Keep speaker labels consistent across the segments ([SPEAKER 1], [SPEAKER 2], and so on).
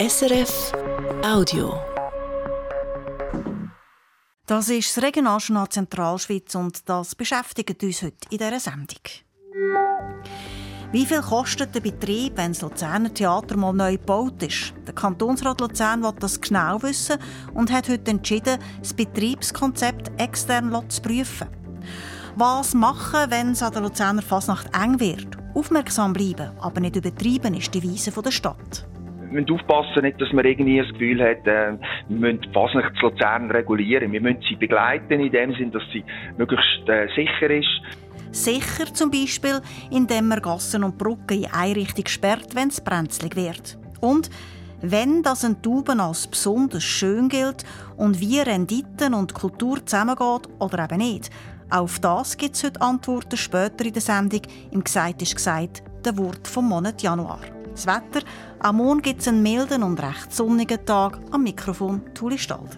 [SPEAKER 1] SRF Audio.
[SPEAKER 2] Das ist das Regionaljournal Zentralschweiz und das beschäftigt uns heute in dieser Sendung. Wie viel kostet der Betrieb, wenn das Luzerner Theater mal neu gebaut ist? Der Kantonsrat Luzern will das genau wissen und hat heute entschieden, das Betriebskonzept extern zu prüfen. Was machen, wenn es an der Luzerner Fasnacht eng wird? Aufmerksam bleiben, aber nicht übertreiben, ist die Weise der Stadt.
[SPEAKER 3] Müssen aufpassen, nicht, dass man irgendwie das Gefühl hat, äh, wir müssen die Fasnacht zu Luzern regulieren. Wir müssen sie begleiten in dem Sinn, dass sie möglichst äh, sicher ist.
[SPEAKER 2] Sicher zum Beispiel, indem man Gassen und Brücken in eine Richtung sperrt, wenn es brenzlig wird. Und wenn das ein Tauben als besonders schön gilt und wie Renditen und Kultur zusammengeht oder eben nicht. Auf das gibt es heute Antworten später in der Sendung. Im Gesagt ist gesagt, der Wort vom Monat Januar. Das Wetter, am Morgen gibt es einen milden und recht sonnigen Tag. Am Mikrofon Tuli Stalder.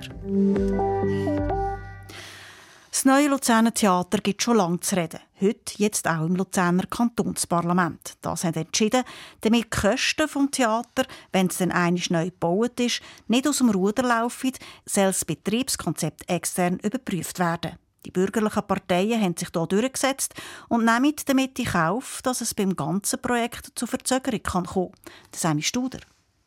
[SPEAKER 2] Das neue Luzerner Theater gibt schon lange zu reden. Heute jetzt auch im Luzerner Kantonsparlament. Das hat entschieden, damit die Kosten des Theater, wenn es dann einmal neu gebaut ist, nicht aus dem Ruder laufen, soll das Betriebskonzept extern überprüft werden. Die bürgerlichen Parteien haben sich hier durchgesetzt und nehmen damit in Kauf, dass es beim ganzen Projekt zu Verzögerung kommen kann. Das ist Studer.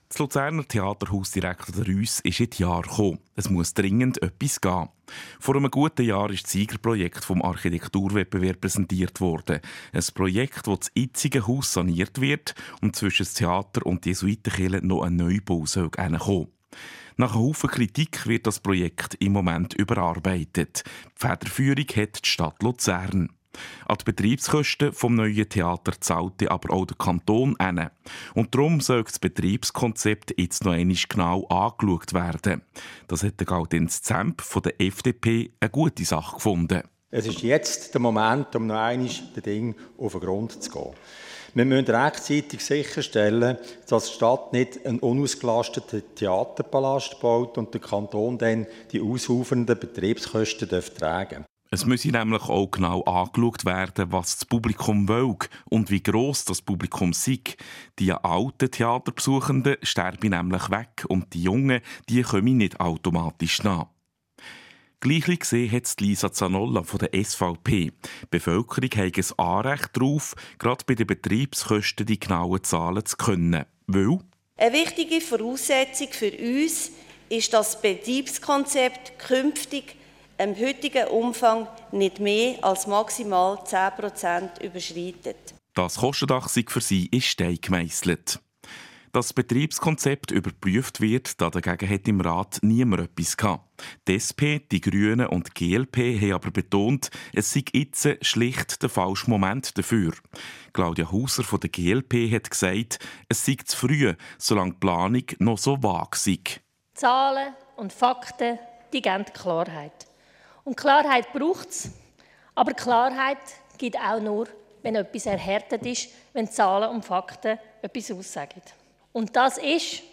[SPEAKER 4] Das Luzerner Theaterhausdirektor Rüss ist in die Jahr gekommen. Es muss dringend etwas gehen. Vor einem guten Jahr ist das Siegerprojekt vom Architekturwettbewerb präsentiert worden. Ein Projekt, wo das jetzige Haus saniert wird und zwischen dem Theater und die Jesuitenkirche noch ein Neubau soll kommen. Nach einem Haufen Kritik wird das Projekt im Moment überarbeitet. Die Federführung hat die Stadt Luzern. An die Betriebskosten vom neuen Theater zahlte aber auch der Kanton an. Und darum soll das Betriebskonzept jetzt noch einmal genau angeschaut werden. Das hat der Gaudens Zemp von der FDP eine gute Sache gefunden.
[SPEAKER 5] Es ist jetzt der Moment, um noch einmal den Ding auf den Grund zu gehen. Wir müssen rechtzeitig sicherstellen, dass die Stadt nicht einen unausgelasteten Theaterpalast baut und der Kanton dann die ausufernden Betriebskosten tragen darf.
[SPEAKER 4] Es müsse nämlich auch genau angeschaut werden, was das Publikum will und wie gross das Publikum sei. Die alten Theaterbesuchenden sterben nämlich weg und die Jungen, die kommen nicht automatisch nach. Gleich gesehen hat Lisa Zanolla von der SVP. Die Bevölkerung hat ein Anrecht darauf, gerade bei den Betriebskosten die genauen Zahlen zu können. Weil?
[SPEAKER 6] Eine wichtige Voraussetzung für uns ist, dass das Betriebskonzept künftig im heutigen Umfang nicht mehr als maximal 10 Prozent überschreitet.
[SPEAKER 4] Das Kostendach für sie ist Stein gemeißelt. Das Betriebskonzept überprüft wird, da dagegen hat im Rat niemand etwas gehabt. Die SP, die Grünen und die GLP haben aber betont, es sei jetzt schlicht der falsche Moment dafür. Claudia Hauser von der GLP hat gesagt, es sei zu früh, solange die Planung noch so vage sei.
[SPEAKER 7] Zahlen und Fakten, die geben Klarheit. Und Klarheit braucht es. Aber Klarheit gibt auch nur, wenn etwas erhärtet ist, wenn Zahlen und Fakten etwas aussagen. Und das ist,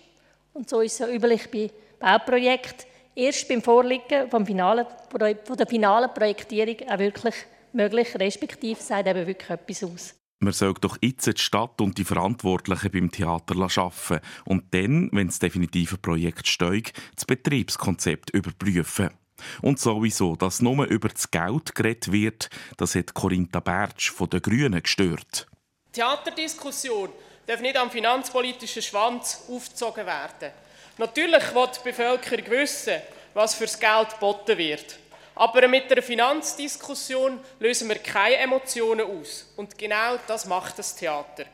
[SPEAKER 7] und so ist es ja üblich bei Bauprojekten, erst beim Vorliegen vom finalen, von der finalen Projektierung auch wirklich möglich, respektive sagt eben wirklich etwas aus.
[SPEAKER 4] Man soll doch jetzt die Stadt und die Verantwortlichen beim Theater arbeiten und dann, wenn das definitive Projekt steigt, das Betriebskonzept überprüfen. Und sowieso, dass nur über das Geld geredet wird, das hat Corinta Bertsch von den Grünen gestört.
[SPEAKER 8] Theaterdiskussion darf nicht am finanzpolitischen Schwanz aufgezogen werden. Natürlich will die Bevölkerung wissen, was für das Geld geboten wird. Aber mit der Finanzdiskussion lösen wir keine Emotionen aus. Und genau das macht das Theater.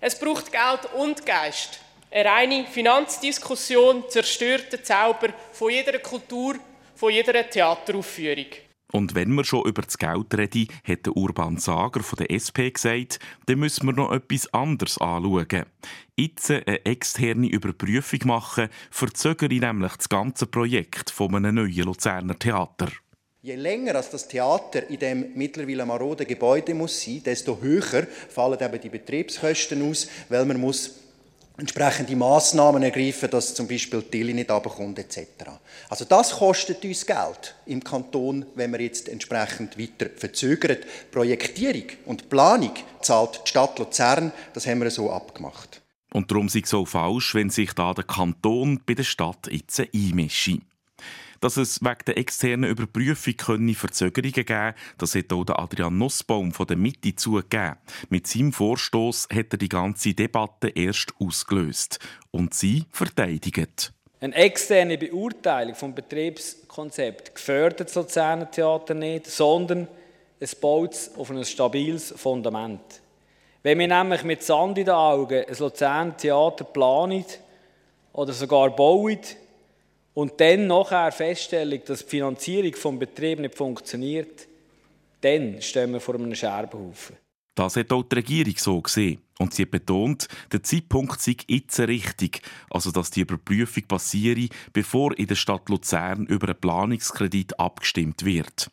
[SPEAKER 8] Es braucht Geld und Geist. Eine reine Finanzdiskussion zerstört den Zauber von jeder Kultur von jeder Theateraufführung.
[SPEAKER 4] Und wenn wir schon über das Geld reden, hat der Urban Sager von der SP gesagt, dann müssen wir noch etwas anderes anschauen. Jetzt eine externe Überprüfung machen, verzögere nämlich das ganze Projekt von einem neuen Luzerner Theater.
[SPEAKER 9] Je länger das Theater in dem mittlerweile maroden Gebäude muss sein, desto höher fallen eben die Betriebskosten aus, weil man muss entsprechende Massnahmen ergreifen, dass zum Beispiel die Tilly nicht runterkommt etc. Also das kostet uns Geld im Kanton, wenn wir jetzt entsprechend weiter verzögern. Projektierung und Planung zahlt die Stadt Luzern, das haben wir so abgemacht.
[SPEAKER 4] Und darum sei es so falsch, wenn sich da der Kanton bei der Stadt jetzt einmische. Dass es wegen der externen Überprüfung könne Verzögerungen geben das hat auch Adrian Nussbaum von der Mitte zugegeben. Mit seinem Vorstoß hat er die ganze Debatte erst ausgelöst. Und sie verteidigt.
[SPEAKER 10] Eine externe Beurteilung vom Betriebskonzept gefördert das Luzerner nicht, sondern es baut es auf ein stabiles Fundament. Wenn wir nämlich mit Sand in den Augen ein Luzerner planen oder sogar bauen, und dann nachher feststellen, dass die Finanzierung des Betriebs nicht funktioniert, dann stehen wir vor einem Scherbenhaufen.
[SPEAKER 4] Das hat auch die Regierung so gesehen. Und sie betont, der Zeitpunkt sei jetzt richtig, also dass die Überprüfung passiere, bevor in der Stadt Luzern über einen Planungskredit abgestimmt wird.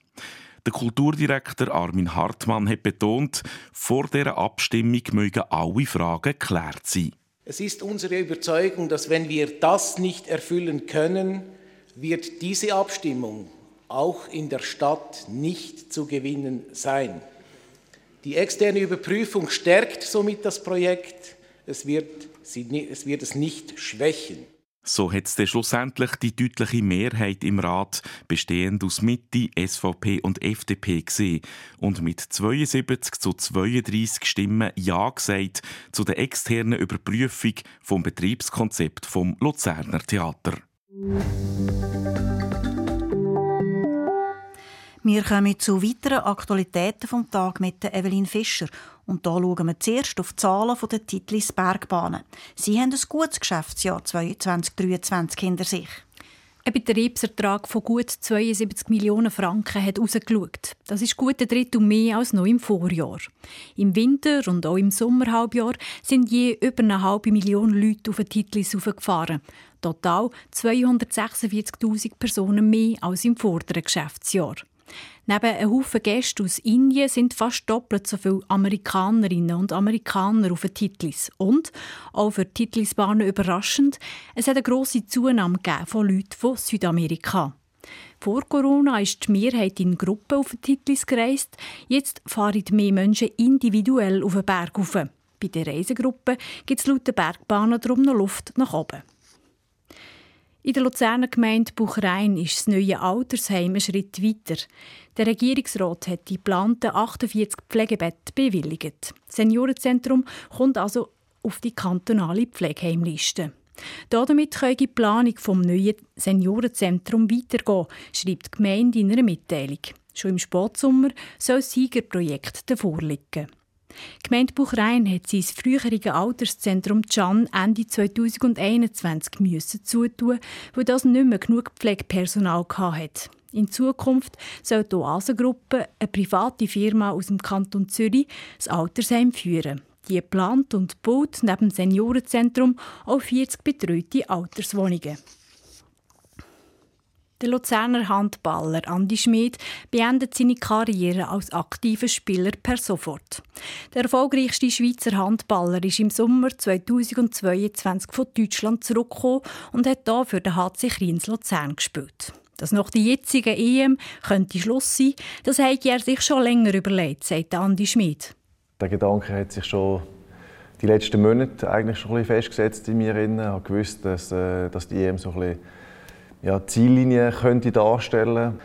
[SPEAKER 4] Der Kulturdirektor Armin Hartmann hat betont, vor der Abstimmung mögen alle Fragen geklärt sein.
[SPEAKER 11] Es ist unsere Überzeugung, dass wenn wir das nicht erfüllen können, wird diese Abstimmung auch in der Stadt nicht zu gewinnen sein. Die externe Überprüfung stärkt somit das Projekt, es wird, es, wird es nicht schwächen.
[SPEAKER 4] So hat es schlussendlich die deutliche Mehrheit im Rat, bestehend aus Mitte, SVP und FDP, gesehen und mit 72 zu 32 Stimmen Ja gesagt zu der externen Überprüfung vom Betriebskonzept vom Luzerner Theater.
[SPEAKER 2] Wir kommen zu weiteren Aktualitäten vom Tag mit Evelyn Fischer. Und da schauen wir zuerst auf die Zahlen der Titlis Bergbahnen. Sie haben ein gutes Geschäftsjahr 2023 hinter sich.
[SPEAKER 12] Ein Betriebsertrag von gut 72 Millionen Franken hat rausgeschaut. Das ist gut ein Drittel mehr als noch im Vorjahr. Im Winter und auch im Sommerhalbjahr sind je über eine halbe Million Leute auf den Titlis aufgefahren. Total 246.000 Personen mehr als im vorderen Geschäftsjahr. Neben einem Haufen Gäste aus Indien sind fast doppelt so viele Amerikanerinnen und Amerikaner auf den Titlis. Und, auch für die Titlisbahnen überraschend, es hat eine grosse Zunahme von Leuten von Südamerika. Vor Corona ist die Mehrheit in Gruppen auf den Titlis gereist. Jetzt fahren mehr Menschen individuell auf den Berg rauf. Bei den Reisegruppen gibt es laut den Bergbahnen darum noch Luft nach oben. In der Luzerner Gemeinde Buchrein ist das neue Altersheim ein Schritt weiter. Der Regierungsrat hat die geplanten 48 Pflegebetten bewilligt. Das Seniorenzentrum kommt also auf die kantonale Pflegeheimliste. Damit kann die Planung vom neuen Seniorenzentrum weitergehen, schreibt die Gemeinde in einer Mitteilung. Schon im Spätsommer soll das Siegerprojekt davor liegen. Die Gemeinde Buchrein hat sein frühere Alterszentrum Can Ende 2021 müssen zutun, weil das nicht mehr genug Pflegepersonal hatte. In Zukunft soll die Oasengruppe, eine private Firma aus dem Kanton Zürich, das Altersheim führen. Die plant und baut neben dem Seniorenzentrum auch 40 betreute Alterswohnungen. Der Luzerner Handballer Andi Schmid beendet seine Karriere als aktiver Spieler per sofort. Der erfolgreichste Schweizer Handballer ist im Sommer 2022 von Deutschland zurückgekommen und hat hier für den HC Kriens Luzern gespielt. Dass nach der jetzigen EM könnte Schluss sein, das hat er sich schon länger überlegt, sagt Andi Schmid.
[SPEAKER 13] Der Gedanke hat sich schon die letzten Monate eigentlich schon ein bisschen festgesetzt in mir. Ich gewusst, dass, äh, dass die EM so ein bisschen ja, Ziellinie könnte darstellen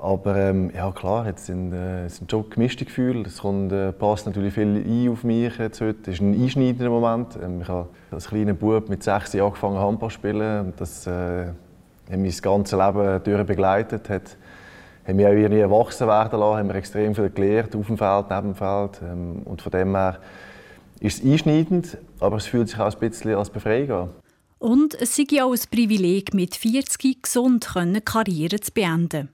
[SPEAKER 13] aber ähm, ja klar, jetzt sind, äh, sind schon gemischte Gefühle. Es kommt, äh, passt natürlich viel ein auf mich jetzt heute. Es ist ein einschneidender Moment. Ähm, ich habe als kleiner Bub mit sechs Jahren angefangen Handball zu spielen. Das äh, hat mich das ganze Leben durch begleitet. Hat, hat mich auch irgendwie erwachsen werden lassen, haben extrem viel gelernt, auf dem Feld, neben dem Feld. Ähm, und von dem her ist es einschneidend, aber es fühlt sich auch ein bisschen als Befreiung an.
[SPEAKER 12] Und es sei auch ein Privileg, mit 40 gesund eine Karriere zu beenden.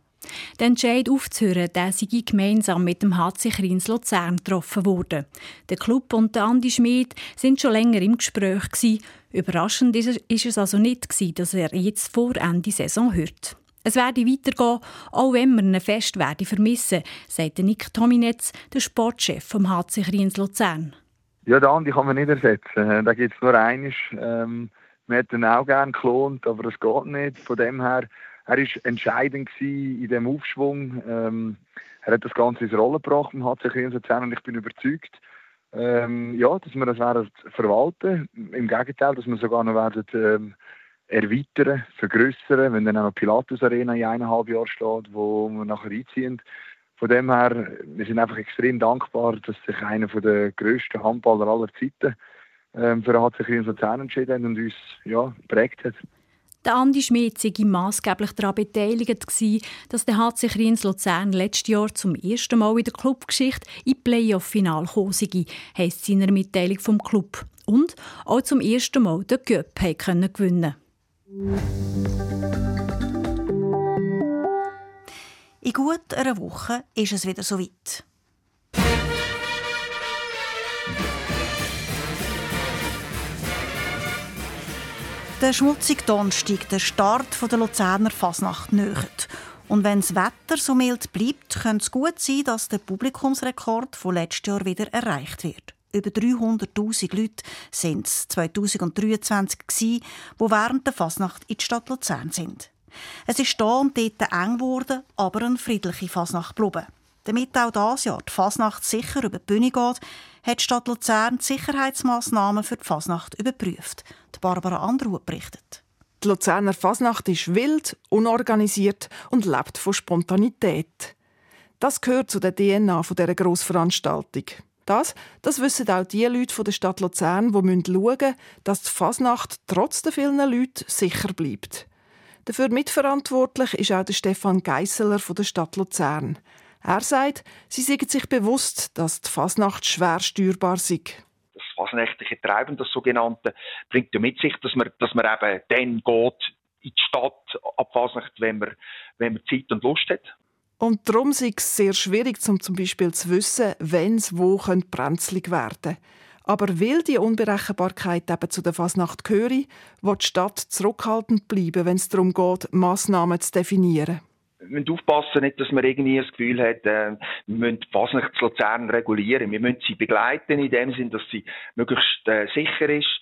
[SPEAKER 12] Der Entscheid aufzuhören, der sei gemeinsam mit dem HC Kriens Luzern getroffen worden. Der Club und der Andi Schmid sind schon länger im Gespräch gewesen. Überraschend ist es also nicht gewesen, dass er jetzt vor Ende Saison hört. Es werde weitergehen, auch wenn wir ihn fest werde vermissen, sagt Nick Tominetz, der Sportchef vom HC Kriens Luzern.
[SPEAKER 14] Ja, den Andi kann man nicht ersetzen. Da gibt es nur eines. Ähm wir hätten auch gerne geklont, aber es geht nicht. Von dem her, er war entscheidend in dem Aufschwung. Ähm, er hat das Ganze ins Rollen gebracht hat sich zusammen und ich bin überzeugt, ähm, ja, dass wir das werden verwalten. Im Gegenteil, dass wir sogar noch werden ähm, erweitern, vergrößern, wenn dann auch noch Pilatus Arena in eineinhalb Jahren steht, wo wir nachher einziehen. Von dem her, wir sind einfach extrem dankbar, dass sich einer der grössten Handballer aller Zeiten ähm, für HC Kriens Luzern entschieden und uns ja, geprägt hat.
[SPEAKER 12] Der Andi Schmid sei maßgeblich daran beteiligt, dass der HC Kriens Luzern letztes Jahr zum ersten Mal in der Clubgeschichte in Playoff-Final gekommen sei, heisst seiner Mitteilung vom Club. Und auch zum ersten Mal den Göpp gewinnen konnte.
[SPEAKER 2] In gut einer Woche ist es wieder soweit. Der schmutzige Donnerstag, der Start der Luzerner Fasnacht, nähert. Und wenn das Wetter so mild bleibt, könnte es gut sein, dass der Publikumsrekord von letztes Jahr wieder erreicht wird. Über 300.000 Leute sind es 2023 die während der Fasnacht in die Stadt Luzern sind. Es ist da und dort eng geworden, aber eine friedliche Fasnacht geblieben. Damit auch dieses Jahr die Fasnacht sicher über die Bühne geht, hat die Stadt Luzern die Sicherheitsmaßnahmen für die Fasnacht überprüft. Die Barbara Andruh berichtet.
[SPEAKER 15] Die Luzerner Fasnacht ist wild, unorganisiert und lebt von Spontanität. Das gehört zu der DNA dieser Grossveranstaltung. Das, das wissen auch die Leute der Stadt Luzern, die schauen müssen, dass die Fasnacht trotz der vielen Leute sicher bleibt. Dafür mitverantwortlich ist auch der Stefan Geisseler von der Stadt Luzern. Er sagt, sie sind sich bewusst, dass die Fasnacht schwer steuerbar sei.
[SPEAKER 3] Das fasnächtliche Treiben, das sogenannte, bringt ja mit sich, dass man, dass man eben dann geht in die Stadt ab Fasnacht, wenn man, wenn man Zeit und Lust hat.
[SPEAKER 15] Und darum ist es sehr schwierig, zum, zum Beispiel zu wissen, wenn es wo brenzlig werden könnte. Aber weil die Unberechenbarkeit eben zu der Fasnacht gehöre, wird die Stadt zurückhaltend bleiben, wenn es darum geht, Massnahmen zu definieren.
[SPEAKER 3] Müssen aufpassen, nicht, dass man irgendwie das Gefühl hat, äh, wir müssen die Fasnacht zu Luzern regulieren. Wir müssen sie begleiten in dem Sinn, dass sie möglichst äh, sicher ist.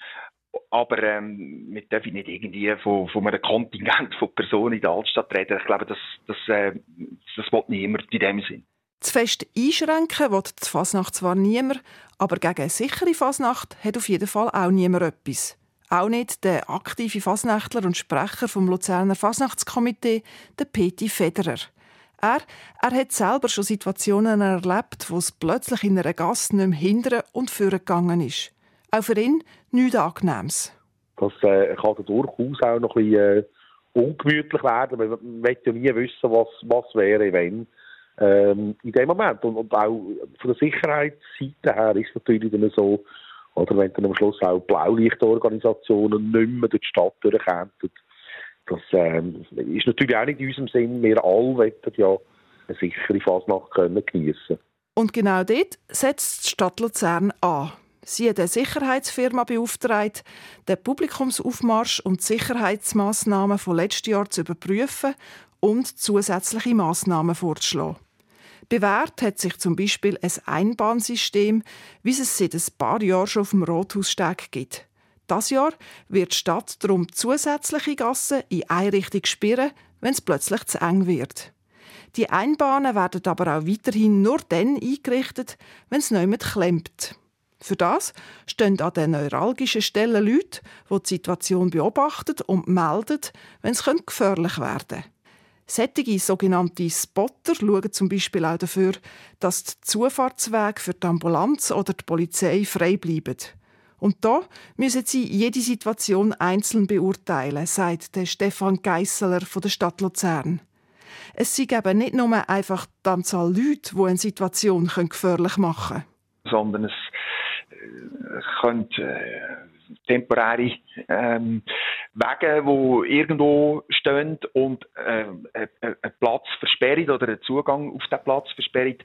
[SPEAKER 3] Aber ähm, wir dürfen nicht irgendwie von, von einem Kontingent von Personen in der Altstadt reden. Ich glaube, das, das, äh, das will niemand in dem Sinn.
[SPEAKER 15] Zu fest einschränken will die Fasnacht zwar niemand, aber gegen eine sichere Fasnacht hat auf jeden Fall auch niemand etwas. Auch nicht der aktive Fasnächtler und Sprecher vom Luzerner Fasnachtskomitee, der Peti Federer. Er, er hat selber schon Situationen erlebt, wo es plötzlich in einer Gasse nicht mehr hindern und führen gegangen ist. Auch für ihn nichts Angenehmes.
[SPEAKER 16] Das äh, kann durchaus auch noch ein bisschen äh, ungemütlich werden. Man will ja nie wissen, was, was wäre, wenn ähm, in dem Moment. Und, und, auch von der Sicherheitsseite her ist es natürlich dann so, oder wenn dann am Schluss auch Blaulichtorganisationen nicht mehr durch die Stadt durchkämen, das ähm, ist natürlich auch nicht in unserem Sinn. Wir alle wollen ja eine sichere Fasnacht können geniessen
[SPEAKER 15] Und genau dort setzt die Stadt Luzern an. Sie hat eine Sicherheitsfirma beauftragt, den Publikumsaufmarsch und die Sicherheitsmaßnahmen von letztes Jahr zu überprüfen und zusätzliche Maßnahmen vorzuschlagen. Bewährt hat sich zum Beispiel ein Einbahnsystem, wie es seit ein paar Jahren schon auf dem Rothaussteg gibt. Das Jahr wird die Stadt darum zusätzliche Gassen in eine Richtung sperren, wenn es plötzlich zu eng wird. Die Einbahnen werden aber auch weiterhin nur dann eingerichtet, wenn es niemand klemmt. Für das stehen an den neuralgischen Stellen Leute, die die Situation beobachten und melden, wenn es gefährlich werden könnte. Sättige sogenannte Spotter schauen zum Beispiel auch dafür, dass die Zufahrtswege für die Ambulanz oder die Polizei frei bleiben. Und da müssen sie jede Situation einzeln beurteilen, sagt der Stefan Geisseler von der Stadt Luzern. Es sei eben nicht nur einfach die Anzahl Leute, die eine Situation gefährlich machen
[SPEAKER 3] können. Sondern es äh, könnte äh, temporäre ähm, Wege, die irgendwo stehen und äh, einen Platz versperren oder einen Zugang auf diesen Platz versperren,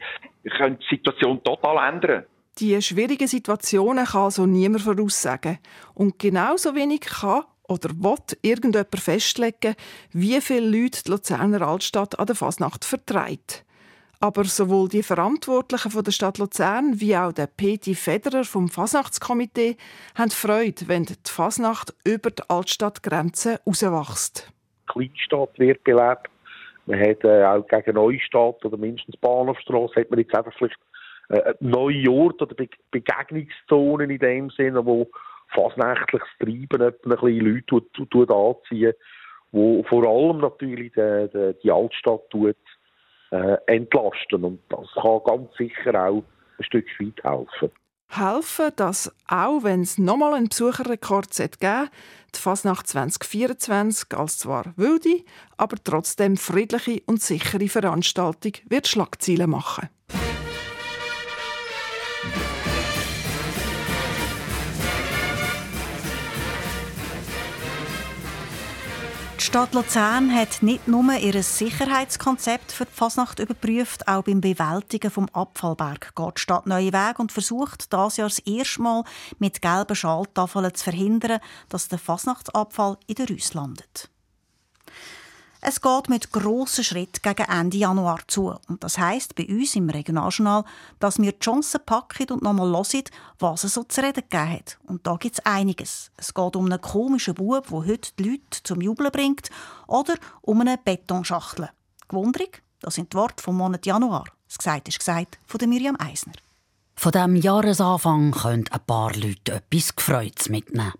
[SPEAKER 3] können die Situation total ändern.
[SPEAKER 15] Die schwierigen Situationen kann also niemand voraussagen. Und genauso wenig kann oder will irgendjemand festlegen, wie viele Leute die Luzerner Altstadt an der Fasnacht vertreibt. Aber sowohl die Verantwortlichen von der Stadt Luzern wie auch der Peti Federer vom Fasnachtskomitee haben Freude, wenn die Fasnacht über die Altstadtgrenzen rauswächst.
[SPEAKER 16] Die Kleinstadt wird belebt. Man hat äh, auch gegen Neustadt oder mindestens Bahnhofstrasse hat man jetzt einfach vielleicht äh, neue Orte oder Be Begegnungszonen in dem Sinne, wo fasnächtliches Treiben ein bisschen Leute tut, tut anziehen, wo vor allem natürlich die, die, die Altstadt tut, äh, entlasten und das kann ganz sicher auch ein Stück weit helfen
[SPEAKER 15] helfen, dass auch wenn es nochmal einen Besucherrekord geben die Fasnacht 2024 als zwar wilde, aber trotzdem friedliche und sichere Veranstaltung wird Schlagzeilen machen.
[SPEAKER 2] Stadt Luzern hat nicht nur ihr Sicherheitskonzept für die Fasnacht überprüft, auch beim Bewältigen vom Abfallberg geht die Stadt neue Wege und versucht, das Jahr das erste Mal mit gelben Schalttafeln zu verhindern, dass der Fasnachtsabfall in der Rüss landet. Es geht mit grossen Schritten gegen Ende Januar zu. Und das heisst bei uns im Regionaljournal, dass wir die Chancen packen und nochmal hören, was es so zu reden gegeben hat. Und da gibt es einiges. Es geht um einen komischen Bub, der heute die Leute zum Jubeln bringt, oder um eine Betonschachtel. Gewundrig, das sind die Worte vom Monat Januar. Das gesagt ist gesagt von Miriam Eisner.
[SPEAKER 17] Von diesem Jahresanfang können ein paar Leute etwas Gefreutes mitnehmen.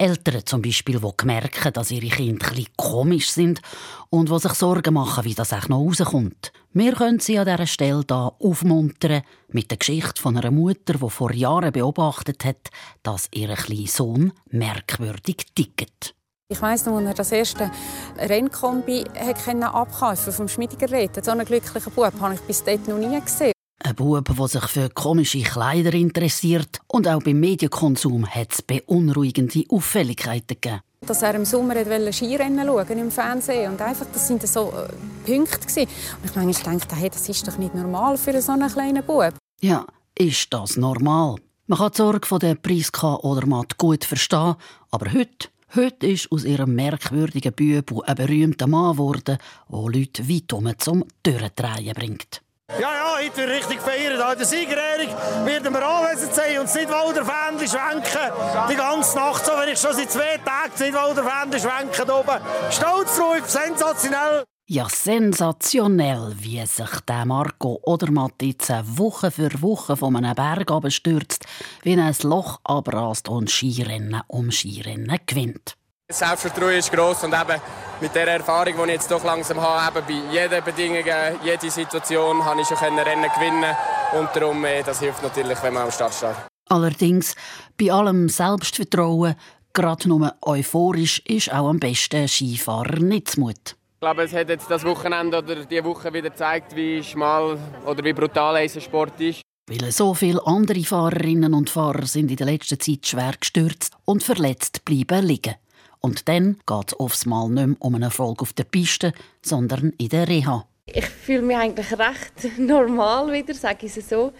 [SPEAKER 17] Eltern zum Beispiel, die merken, dass ihre Kinder ein komisch sind und die sich Sorgen machen, wie das auch noch rauskommt. Wir können sie an dieser Stelle hier aufmuntern mit der Geschichte von einer Mutter, die vor Jahren beobachtet hat, dass ihr Sohn merkwürdig tickt.
[SPEAKER 18] Ich weiss noch, als er das erste Rennkombi abkaufen vom Schmiedigerät, so einen glücklichen Bub habe ich bis dort noch nie gesehen.
[SPEAKER 17] Ein Bub, der sich für komische Kleider interessiert. Und auch beim Medienkonsum hat es beunruhigende Auffälligkeiten gegeben.
[SPEAKER 18] Dass er im Sommer Skirennen schauen im Fernsehen und einfach, das sind so äh, Punkte gewesen. Und ich manchmal hey, das ist doch nicht normal für so einen kleinen Bub.
[SPEAKER 17] Ja, ist das normal? Man kann die Sorge von der Priska oder Matt gut verstehen, aber heute Heute ist aus ihrem merkwürdigen Bübel ein berühmter Mann geworden, der Leute weit um zum Durchdrehen bringt.
[SPEAKER 19] Ja, ja, heute wird richtig feiern. An der Siegerehrung werden wir anwesend sein und das Nidwalder-Fähnchen schwenken. Die ganze Nacht, so wenn ich schon seit zwei Tagen das Nidwalder-Fähnchen schwenke oben. Stolz drauf, sensationell.
[SPEAKER 17] Ja, sensationell, wie sich der Marco oder Matitz Woche für Woche von einem Berg abstürzt, wie er ein Loch abrast und Skirennen um Skirennen gewinnt.
[SPEAKER 20] Das Selbstvertrauen ist gross und eben mit der Erfahrung, die ich jetzt doch langsam habe, eben bei jeder Bedingung, jeder Situation, habe ich schon Rennen gewinnen und darum, äh, das hilft natürlich, wenn man am Start steht.
[SPEAKER 17] Allerdings, bei allem Selbstvertrauen, gerade nur euphorisch, ist auch am besten Skifahrer nicht Mut.
[SPEAKER 20] Ich glaube, es hat jetzt das Wochenende oder die Woche wieder gezeigt, wie schmal oder wie brutal ein Sport ist.
[SPEAKER 17] Weil so viele andere Fahrerinnen und Fahrer sind in der letzten Zeit schwer gestürzt und verletzt bleiben liegen. Und dann geht es oft mal nicht mehr um einen Erfolg auf der Piste, sondern in der Reha.
[SPEAKER 21] Ich fühle mich eigentlich recht normal wieder, sage ich es so.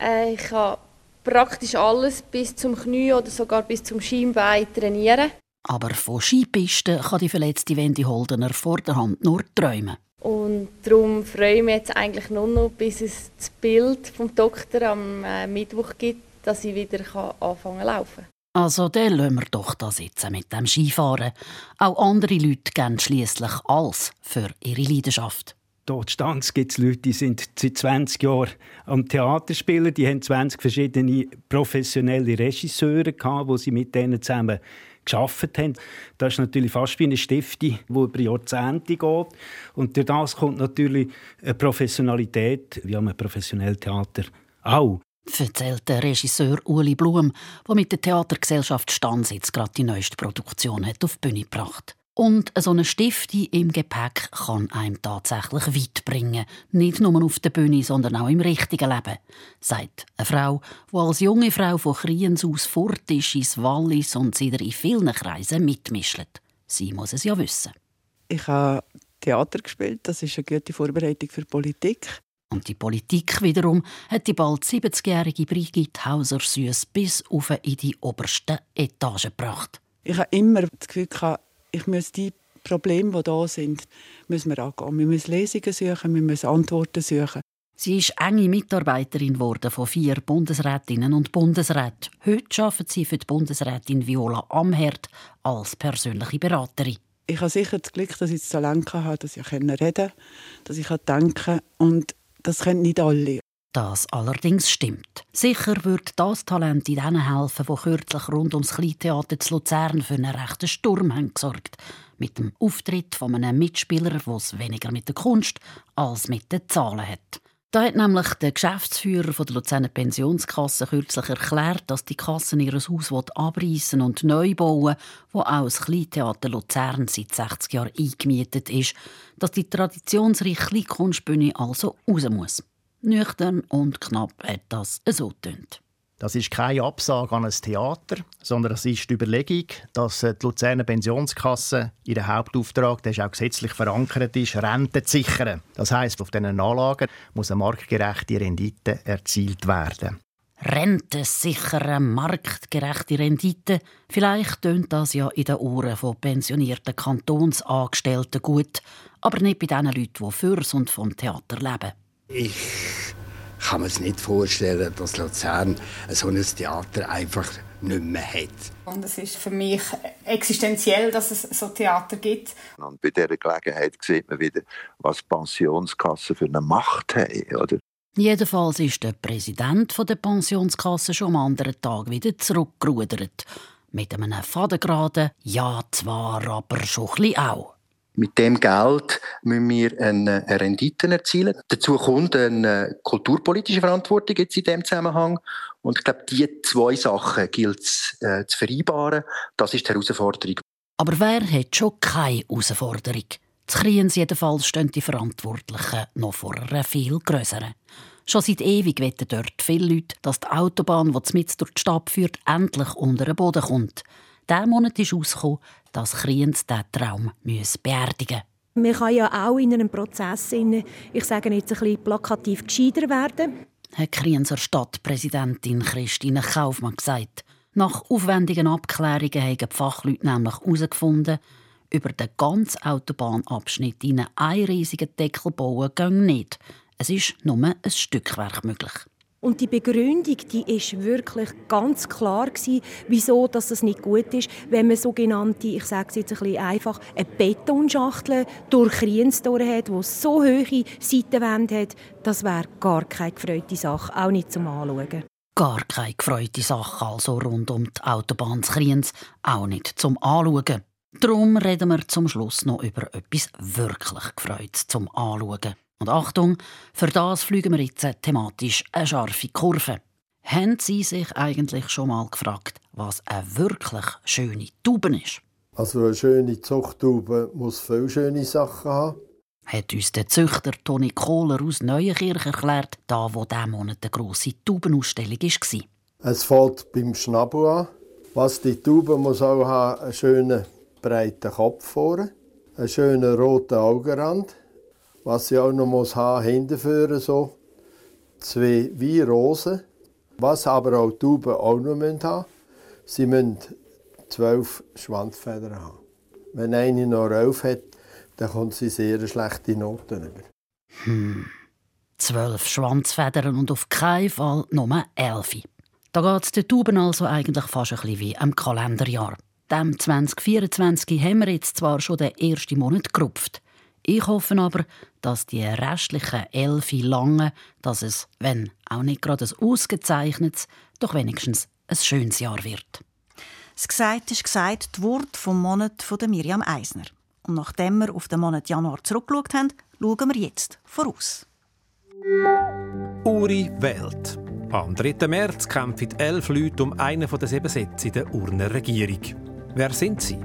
[SPEAKER 21] Äh, ich kann praktisch alles bis zum Knie oder sogar bis zum Schienbein trainieren.
[SPEAKER 17] Aber von Skipisten kann die verletzte Wendy Holdener vor der Hand nur träumen.
[SPEAKER 21] Und darum freue ich mich jetzt eigentlich nur noch, bis es das Bild vom Doktor am äh, Mittwoch gibt, dass ich wieder anfangen zu laufen
[SPEAKER 17] also, dann lassen wir doch das jetzt mit dem Skifahren. Auch andere Leute geben schließlich alles für ihre Leidenschaft.
[SPEAKER 22] In Stanz gibt es Leute, die sind seit 20 Jahren am Theater spielen. Die haben 20 verschiedene professionelle Regisseure gehabt, wo sie mit denen zusammen geschafft haben. Das ist natürlich fast wie eine Stiftung, die über Jahrzehnte geht. Und durch das kommt natürlich eine Professionalität, wie am professionellen Theater auch
[SPEAKER 17] erzählt der Regisseur Uli Blum, der mit der Theatergesellschaft Stansitz gerade die neueste Produktion hat auf die Bühne gebracht. Und so eine Stifte im Gepäck kann einem tatsächlich weit bringen. Nicht nur auf der Bühne, sondern auch im richtigen Leben. Sagt eine Frau, die als junge Frau von Kriens aus fort ist ins Wallis und sie in vielen Kreisen mitmischt. Sie muss es ja wissen.
[SPEAKER 23] Ich habe Theater gespielt. Das ist eine gute Vorbereitung für Politik.
[SPEAKER 17] Und die Politik wiederum hat die bald 70-jährige Brigitte Hauser-Süss bis auf in die oberste Etage gebracht.
[SPEAKER 23] Ich habe immer das Gefühl, ich muss die Probleme, die da sind, müssen wir angehen. Wir müssen Lesungen suchen, wir müssen Antworten suchen.
[SPEAKER 17] Sie ist enge Mitarbeiterin geworden von vier Bundesrätinnen und Bundesräten. Heute arbeitet sie für die Bundesrätin Viola Amherd als persönliche Beraterin.
[SPEAKER 23] Ich habe sicher das Glück, dass ich das Talent habe, dass ich reden kann, dass ich denken kann. Und das können nicht alle.
[SPEAKER 17] Das allerdings stimmt. Sicher wird das Talent in denen helfen, wo kürzlich rund ums Kleintheater zu Luzern für einen rechten Sturm haben gesorgt Mit dem Auftritt von einem Mitspieler, der es weniger mit der Kunst als mit den Zahlen hat. Da hat nämlich der Geschäftsführer der Luzerner Pensionskasse kürzlich erklärt, dass die Kasse ihr Haus abreißen und neu bauen wo auch das Kleintheater Luzern seit 60 Jahren eingemietet ist, dass die traditionsreiche Kunstbühne also raus muss. Nüchtern und knapp hat das so tönt.
[SPEAKER 24] Das ist keine Absage an ein Theater, sondern es ist die Überlegung, dass die Luzerner Pensionskasse ihren Hauptauftrag, der ist auch gesetzlich verankert ist, Renten zu sichern. Das heißt, auf diesen Anlagen muss eine marktgerechte Rendite erzielt werden.
[SPEAKER 17] Rentensichere, marktgerechte Rendite. Vielleicht tönt das ja in den Ohren von pensionierten Kantonsangestellten gut, aber nicht bei den Leuten, die fürs und vom Theater leben.
[SPEAKER 25] Ich kann mir es nicht vorstellen, dass Luzern so ein Theater einfach nicht mehr hat.
[SPEAKER 26] Und es ist für mich existenziell, dass es so Theater gibt.
[SPEAKER 27] Und bei dieser Gelegenheit sieht man wieder, was Pensionskassen für eine Macht haben. Oder?
[SPEAKER 17] Jedenfalls ist der Präsident der Pensionskasse schon am anderen Tag wieder zurückgerudert. Mit einem fadengeraden Ja zwar, aber schon ein bisschen auch.
[SPEAKER 9] Mit dem Geld müssen wir eine Rendite erzielen. Dazu kommt eine kulturpolitische Verantwortung jetzt in diesem Zusammenhang. Und ich glaube, diese zwei Sachen gilt es äh, zu vereinbaren. Das ist die Herausforderung.
[SPEAKER 17] Aber wer hat schon keine Herausforderung? Zu Kriens jedenfalls stehen die Verantwortlichen noch vor einer viel größeren. Schon seit ewig wetten dort viele Leute, dass die Autobahn, die mit durch die Stadt führt, endlich unter den Boden kommt. Diesen Monat ist herausgekommen, dass Kriens diesen Traum beerdigen
[SPEAKER 28] muss. Man kann ja auch in einem Prozess, ich sage jetzt ein bisschen plakativ, gescheiter werden.
[SPEAKER 17] Hat Krienser Stadtpräsidentin Christine Kaufmann gesagt. Nach aufwendigen Abklärungen haben die Fachleute nämlich herausgefunden, über den ganzen Autobahnabschnitt in einen riesigen Deckel bauen geht nicht. Es ist nur ein Stückwerk möglich.
[SPEAKER 28] Und die Begründung, die ist wirklich ganz klar gewesen, wieso dass das nicht gut ist, wenn man sogenannte, ich sage es jetzt ein bisschen einfach, eine Betonschachtel durch Kriens hat, die so hohe Seitenwände hat, das wäre gar keine gefreute Sache, auch nicht zum Anschauen.
[SPEAKER 17] Gar keine gefreute Sache also rund um die Autobahn Kriens, auch nicht zum Anschauen. Darum reden wir zum Schluss noch über etwas wirklich Gefreutes zum Anschauen. Und Achtung, für das fliegen wir jetzt thematisch eine scharfe Kurve. Haben Sie sich eigentlich schon mal gefragt, was eine wirklich schöne Taube ist?
[SPEAKER 29] Also eine schöne Zuchttaube muss viele schöne Sachen haben.
[SPEAKER 17] Hat uns der Züchter Toni Kohler aus Neuenkirch erklärt, da wo diesen Monat eine grosse Taubenausstellung war.
[SPEAKER 29] Es fällt beim Schnabel an. Was die Taube muss auch haben, einen schönen breiten Kopf vorne, einen schönen roten Augenrand, was sie auch noch muss haben, hinterführen so zwei wie Rosen. Was aber auch die Tauben auch noch haben müssen, sie müssen zwölf Schwanzfedern haben. Wenn eine noch elf hat, dann kommt sie sehr schlechte Noten über.
[SPEAKER 17] Hm. Zwölf Schwanzfedern und auf keinen Fall nur elf. Da geht es den Tauben also eigentlich fast ein bisschen wie im Kalenderjahr. Dem 2024 haben wir jetzt zwar schon den ersten Monat gerupft. Ich hoffe aber, dass die restlichen elf lange, dass es, wenn auch nicht gerade ein ausgezeichnetes, doch wenigstens ein schönes Jahr wird.
[SPEAKER 2] Das Gesagt ist gesagt, die Wort vom Monat von Miriam Eisner. Und nachdem wir auf den Monat Januar zurückgeschaut haben, schauen wir jetzt voraus.
[SPEAKER 30] Uri Welt. Am 3. März kämpfen elf Leute um einen der sieben Sitze in der Urner Regierung. Wer sind sie?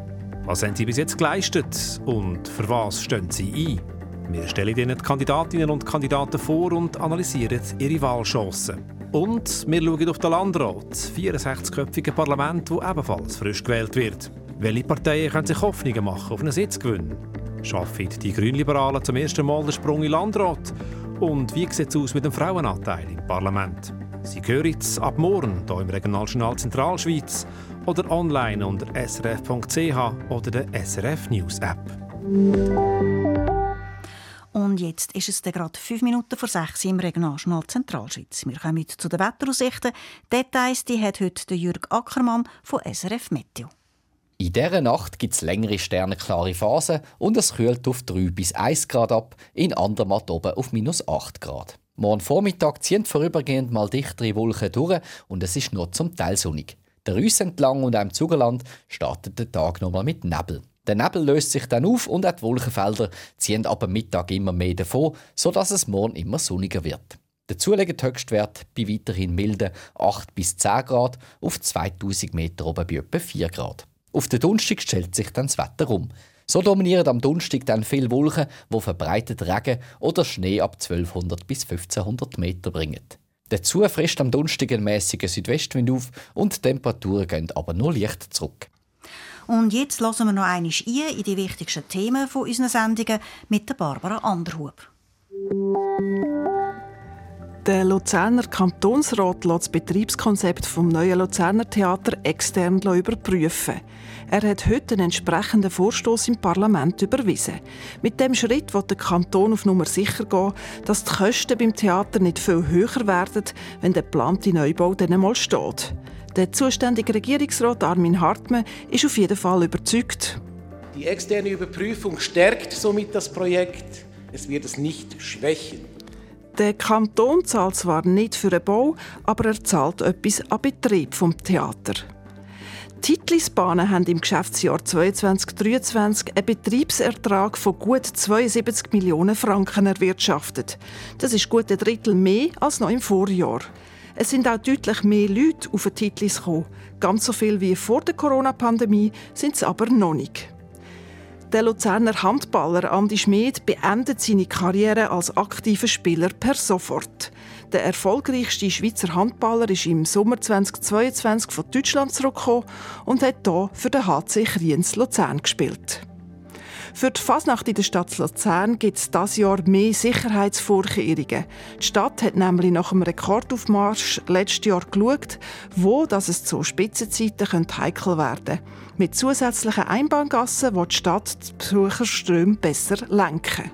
[SPEAKER 30] Was haben sie bis jetzt geleistet und für was stehen sie ein? Wir stellen Ihnen die Kandidatinnen und Kandidaten vor und analysieren ihre Wahlchancen. Und wir schauen auf den Landrat, 64-köpfige Parlament, das ebenfalls frisch gewählt wird. Welche Parteien können sich Hoffnungen machen auf einen Sitzgewinn? Schaffen die Grünliberalen zum ersten Mal den Sprung in Landrat? Und wie sieht es aus mit dem Frauenanteil im Parlament? Sie hören jetzt ab morgen hier im Regionaljournal Zentralschweiz oder online unter srf.ch oder der SRF News App.
[SPEAKER 2] Und jetzt ist es gerade fünf Minuten vor sechs im Regionaljournal Zentralschweiz. Wir kommen zu den Wetteraussichten. Details die hat heute Jürg Ackermann von SRF Meteo.
[SPEAKER 31] In dieser Nacht gibt es längere sternenklare Phasen und es kühlt auf 3 bis 1 Grad ab, in Andermatt oben auf minus 8 Grad. Morgen Vormittag ziehen vorübergehend mal dichtere Wolken durch und es ist nur zum Teil sonnig. Der Rüss entlang und am Zugerland startet der Tag nochmal mit Nebel. Der Nebel löst sich dann auf und auch die Wolkenfelder ziehen ab Mittag immer mehr davon, sodass es morgen immer sonniger wird. Dazu liegt der Höchstwert bei weiterhin milden 8 bis 10 Grad, auf 2000 Meter oben bei etwa 4 Grad. Auf den Donnerstag stellt sich dann das Wetter um. So dominieren am Donnerstag dann viele Wolken, wo verbreitet Regen oder Schnee ab 1200 bis 1500 Meter bringen. Dazu frisst am Donnerstag ein mäßiger Südwestwind auf und die Temperaturen gehen aber nur leicht zurück.
[SPEAKER 2] Und jetzt hören wir noch einmal ein in die wichtigsten Themen unserer Sendungen mit Barbara Anderhub.
[SPEAKER 15] Der Luzerner Kantonsrat lässt das Betriebskonzept vom neuen Luzerner Theater extern überprüfen. Er hat heute einen entsprechenden Vorstoß im Parlament überwiesen. Mit dem Schritt wird der Kanton auf Nummer sicher gehen, dass die Kosten beim Theater nicht viel höher werden, wenn der geplante Neubau dann einmal steht. Der zuständige Regierungsrat Armin Hartmann ist auf jeden Fall überzeugt.
[SPEAKER 32] Die externe Überprüfung stärkt somit das Projekt. Es wird es nicht schwächen.
[SPEAKER 15] Der Kanton zahlt zwar nicht für den Bau, aber er zahlt etwas an Betrieb vom Theater. Titlisbahnen haben im Geschäftsjahr 2022-2023 einen Betriebsertrag von gut 72 Millionen Franken erwirtschaftet. Das ist gut ein Drittel mehr als noch im Vorjahr. Es sind auch deutlich mehr Leute auf den Titlis gekommen. Ganz so viel wie vor der Corona-Pandemie sind es aber noch nicht. Der Luzerner Handballer Andi Schmid beendet seine Karriere als aktiver Spieler per sofort. Der erfolgreichste Schweizer Handballer ist im Sommer 2022 von Deutschland zurückgekommen und hat hier für den HC Kriens Luzern gespielt. Für die Fasnacht in der Stadt Luzern gibt es dieses Jahr mehr Sicherheitsvorkehrungen. Die Stadt hat nämlich nach dem Rekordaufmarsch letztes Jahr geschaut, wo das es zu Spitzenzeiten heikel werden könnte. Mit zusätzlichen Einbahngassen will die Stadt die Besucherströme besser lenken.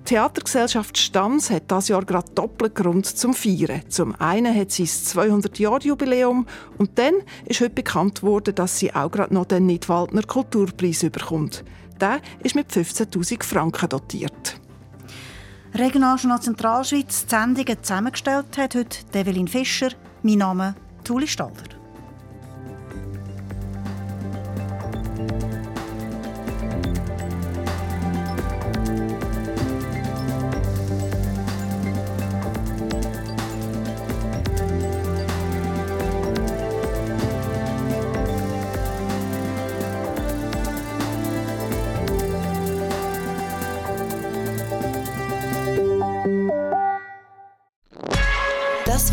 [SPEAKER 15] Die Theatergesellschaft Stams hat das Jahr gerade doppelt Grund zum Feiern. Zum einen hat sie das 200-Jahr-Jubiläum und dann ist heute bekannt worden, dass sie auch gerade noch den Nidwaldner Kulturpreis bekommt. Der ist mit 15.000 Franken dotiert.
[SPEAKER 2] Regionaljournal Zentralschweiz die Sendungen zusammengestellt hat heute Develin Fischer. Mein Name Tuli Stalder.